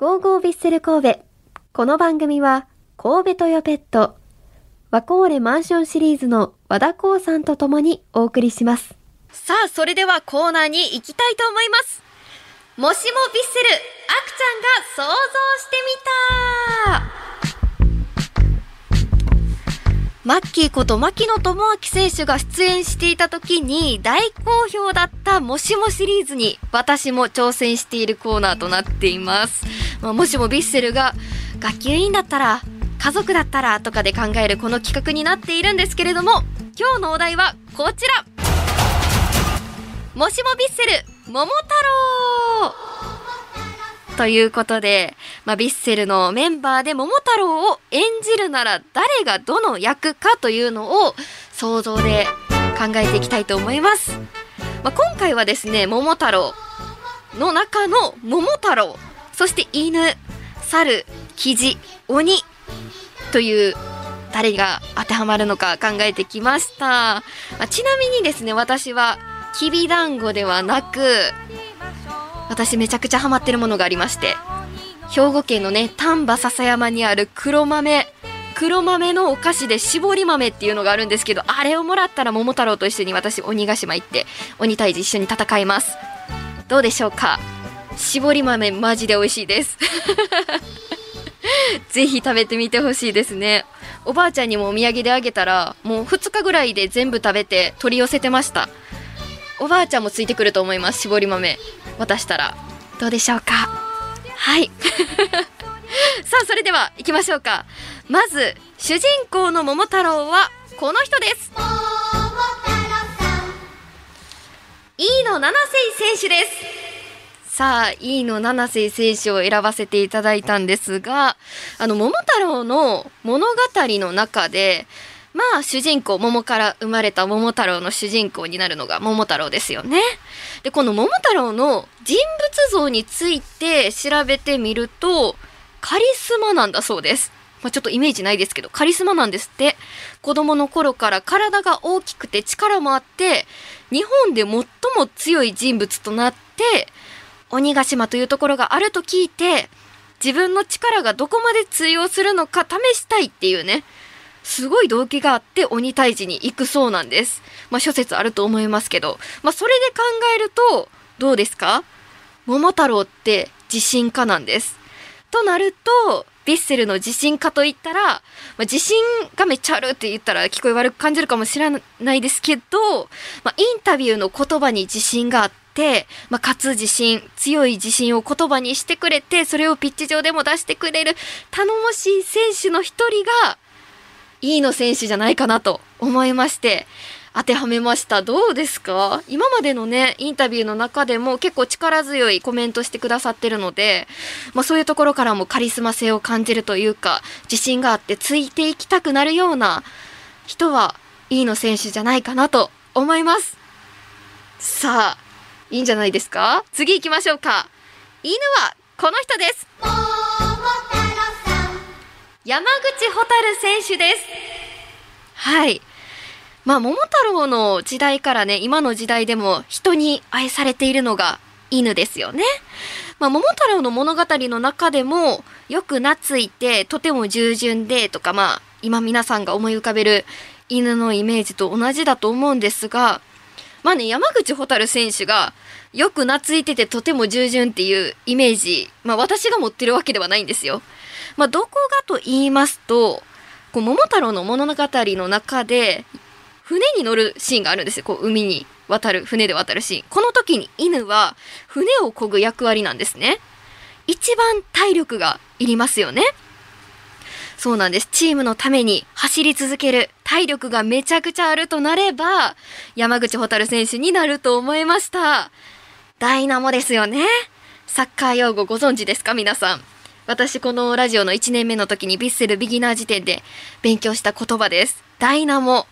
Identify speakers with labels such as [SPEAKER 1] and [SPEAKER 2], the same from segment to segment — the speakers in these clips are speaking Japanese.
[SPEAKER 1] ゴーゴービッセル神戸。この番組は、神戸トヨペット、ワコーレマンションシリーズの和田光さんと共にお送りします。
[SPEAKER 2] さあ、それではコーナーに行きたいと思います。もしもビッセル、あくちゃんが想像してみたマッキーこと牧野智明選手が出演していた時に大好評だったもしもシリーズに私も挑戦しているコーナーとなっています。まあ、もしもビッセルが学級委員だったら、家族だったらとかで考えるこの企画になっているんですけれども、今日のお題はこちら。もしもビッセル桃太郎。ということで、まあ、ビッセルのメンバーで桃太郎を演じるなら誰がどの役かというのを想像で考えていきたいと思います。まあ、今回はですね、桃太郎の中の桃太郎、そして犬、猿、キジ、鬼という誰が当てはまるのか考えてきました。まあ、ちなみにですね、私はきびだんごではなく、私めちゃくちゃハマってるものがありまして、兵庫県のね、丹波篠山にある黒豆、黒豆のお菓子で絞り豆っていうのがあるんですけど、あれをもらったら桃太郎と一緒に私鬼ヶ島行って、鬼退治一緒に戦います。どうでしょうか？絞り豆マジで美味しいです。ぜひ食べてみてほしいですね。おばあちゃんにもお土産であげたら、もう2日ぐらいで全部食べて取り寄せてました。おばあちゃんもついてくると思います、絞り豆。渡したら。どうでしょうか？はい。さあ、それでは行きましょうか。まず、主人公の桃太郎は、この人です。飯野七瀬選手です。さあ、飯野七瀬選手を選ばせていただいたんですが、あの、桃太郎の物語の中で、まあ、主人公、桃から生まれた桃太郎の主人公になるのが桃太郎ですよね。で、この桃太郎の人物像について調べてみると、カリスマなんだそうです。まあ、ちょっとイメージないですけど、カリスマなんですって。子供の頃から体が大きくて力もあって、日本で最も強い人物となって、鬼ヶ島というところがあると聞いて、自分の力がどこまで通用するのか試したいっていうね、すごい動機があって鬼退治に行くそうなんです。まあ諸説あると思いますけど、まあそれで考えると、どうですか？桃太郎って自信家なんです。となると、ヴィッセルの自信家といったら、まあ、自信がめっちゃあるって言ったら聞こえ悪く感じるかもしれないですけど、まあ、インタビューの言葉に自信があって、まあ、勝つ自信、強い自信を言葉にしてくれて、それをピッチ上でも出してくれる頼もしい選手の一人が、飯野選手じゃないかなと思いまして、当てはめました。どうですか？今までのね、インタビューの中でも結構力強いコメントしてくださってるので、まあそういうところからもカリスマ性を感じるというか、自信があってついていきたくなるような人は、飯野選手じゃないかなと思います。さあ、いいんじゃないですか？次行きましょうか。犬はこの人です。山口蛍選手です。はい。まあ、桃太郎の時代からね、今の時代でも人に愛されているのが犬ですよね。まあ、桃太郎の物語の中でも、よく懐いて、とても従順で、とか、まあ、今皆さんが思い浮かべる犬のイメージと同じだと思うんですが、まあね、山口蛍選手が、よく懐いててとても従順っていうイメージ、まあ私が持ってるわけではないんですよ。まあどこがと言いますと、こう桃太郎の物語の中で、船に乗るシーンがあるんですよ。こう海に渡る、船で渡るシーン。この時に犬は船を漕ぐ役割なんですね。一番体力がいりますよね。そうなんです。チームのために走り続ける体力がめちゃくちゃあるとなれば、山口蛍選手になると思いました。ダイナモですよね。サッカー用語ご存知ですか皆さん。私このラジオの1年目の時にヴィッセルビギナー時点で勉強した言葉です。ダイナモ。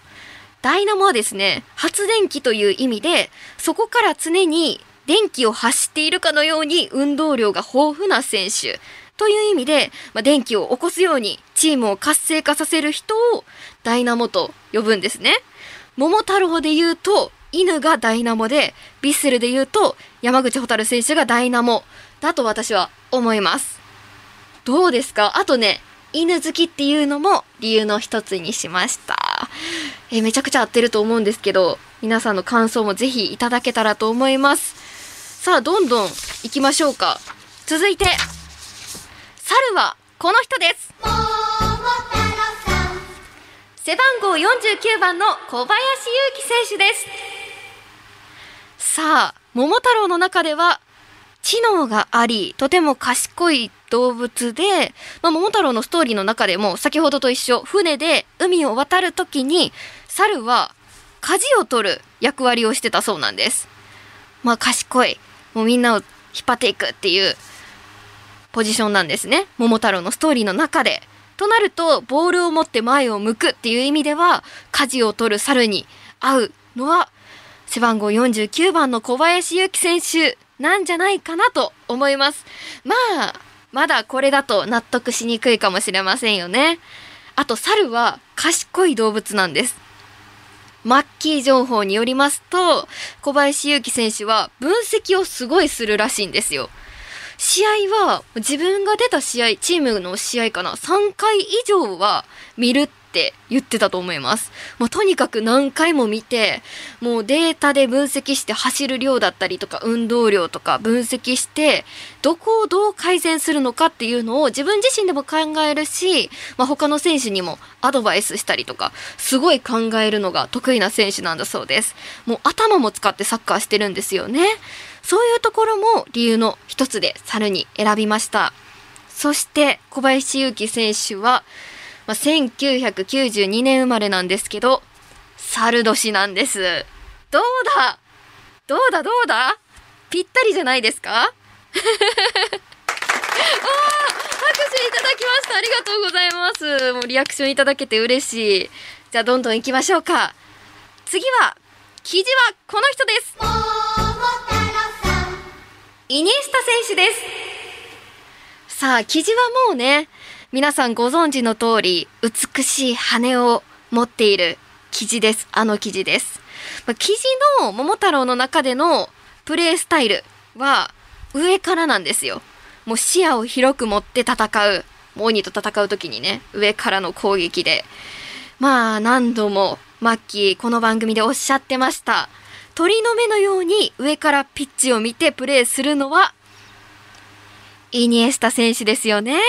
[SPEAKER 2] ダイナモはですね、発電機という意味で、そこから常に電気を発しているかのように運動量が豊富な選手。という意味で、まあ、電気を起こすようにチームを活性化させる人をダイナモと呼ぶんですね。桃太郎で言うと、犬がダイナモで、ヴィッセルで言うと、山口蛍選手がダイナモだと私は思います。どうですか？あとね、犬好きっていうのも理由の一つにしました。えめちゃくちゃ合ってると思うんですけど、皆さんの感想もぜひいただけたらと思います。さあ、どんどん行きましょうか。続いて、猿はこの人です。背番号49番の小林祐希選手です。さあ、桃太郎の中では知能があり、とても賢い動物で、まあ、桃太郎のストーリーの中でも先ほどと一緒、船で海を渡るときに、猿は舵を取る役割をしてたそうなんです。まあ賢い。もうみんなを引っ張っていくっていうポジションなんですね。桃太郎のストーリーの中で。となると、ボールを持って前を向くっていう意味では、舵を取る猿に合うのは、背番号49番の小林祐希選手なんじゃないかなと思います。まあ、まだこれだと納得しにくいかもしれませんよね。あと、猿は賢い動物なんです。マッキー情報によりますと、小林祐希選手は分析をすごいするらしいんですよ。試合は自分が出た試合チームの試合かな？3回以上は見るって言ってたと思います、まあ、とにかく何回も見てもうデータで分析して走る量だったりとか運動量とか分析してどこをどう改善するのかっていうのを自分自身でも考えるし、まあ、他の選手にもアドバイスしたりとかすごい考えるのが得意な選手なんだそうです。もう頭も使ってサッカーしてるんですよね。そういうところも理由の一つで猿に選びました。そして小林祐希選手は、まあ、1992年生まれなんですけど、猿年なんです。どうだ？どうだ？どうだ？ぴったりじゃないですか？拍手いただきました。ありがとうございます。もうリアクションいただけて嬉しい。じゃあどんどん行きましょうか。次は、記事はこの人です。イニエスタ選手です。さあ、生地はもうね、皆さんご存知の通り、美しい羽を持っている生地です。あの生地です。まあ、生地の桃太郎の中でのプレースタイルは上からなんですよ。もう視野を広く持って戦う。鬼と戦う時にね、上からの攻撃で。まあ、何度もマッキーこの番組でおっしゃってました。鳥の目のように上からピッチを見てプレーするのは、イニエスタ選手ですよね。おー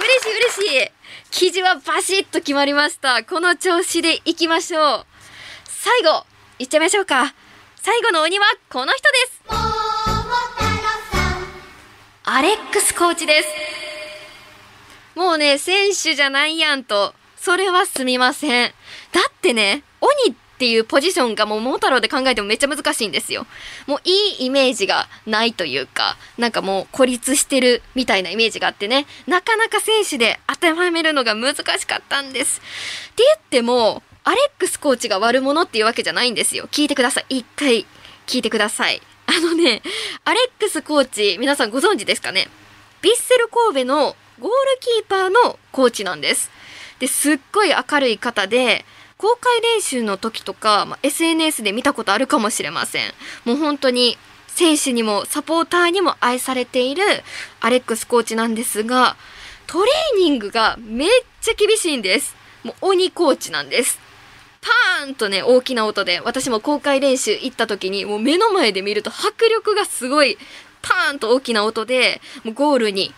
[SPEAKER 2] 嬉しい嬉しい。生地はバシッと決まりました。この調子でいきましょう。最後、いっちゃいましょうか。最後の鬼はこの人です。アレックスコーチです。もうね、選手じゃないやんと、それはすみません。だってね、鬼ってっていうポジションがもう桃太郎で考えてもめっちゃ難しいんですよ。もういいイメージがないというか、なんかもう孤立してるみたいなイメージがあってね、なかなか選手で当てはめるのが難しかったんです。って言っても、アレックスコーチが悪者っていうわけじゃないんですよ。聞いてください。一回聞いてください。あのね、アレックスコーチ、皆さんご存知ですかね？ヴィッセル神戸のゴールキーパーのコーチなんです。で、すっごい明るい方で、公開練習の時とか、まあ SNS で見たことあるかもしれません。もう本当に選手にもサポーターにも愛されているアレックスコーチなんですが、トレーニングがめっちゃ厳しいんです。もう鬼コーチなんです。パーンとね、大きな音で、私も公開練習行った時に、もう目の前で見ると迫力がすごい、パーンと大きな音で、もうゴールに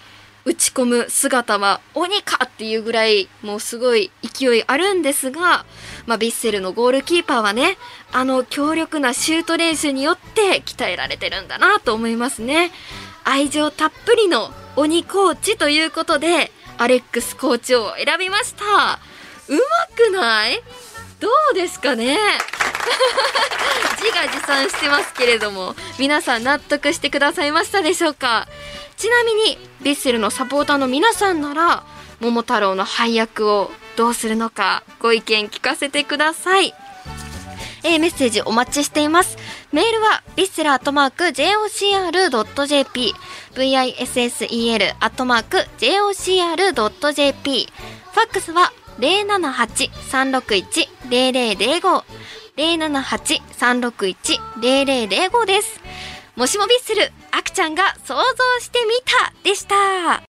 [SPEAKER 2] 打ち込む姿は鬼かっていうぐらい、もうすごい勢いあるんですが、まあ、ヴィッセルのゴールキーパーはね、あの強力なシュート練習によって鍛えられてるんだなと思いますね。愛情たっぷりの鬼コーチということで、アレックスコーチを選びました。うまくない？どうですかね？自画自賛してますけれども皆さん納得してくださいましたでしょうか？ちなみにヴィッセルのサポーターの皆さんなら桃太郎の配役をどうするのかご意見聞かせてください。えーメッセージお待ちしています。メールは、ヴィッセルアットマーク JOCR.jp、VISSEL アットマーク JOCR.jp、ファックスは078-361-0005、078-361-0005です。もしもビッセル、あくちゃんが想像してみたでした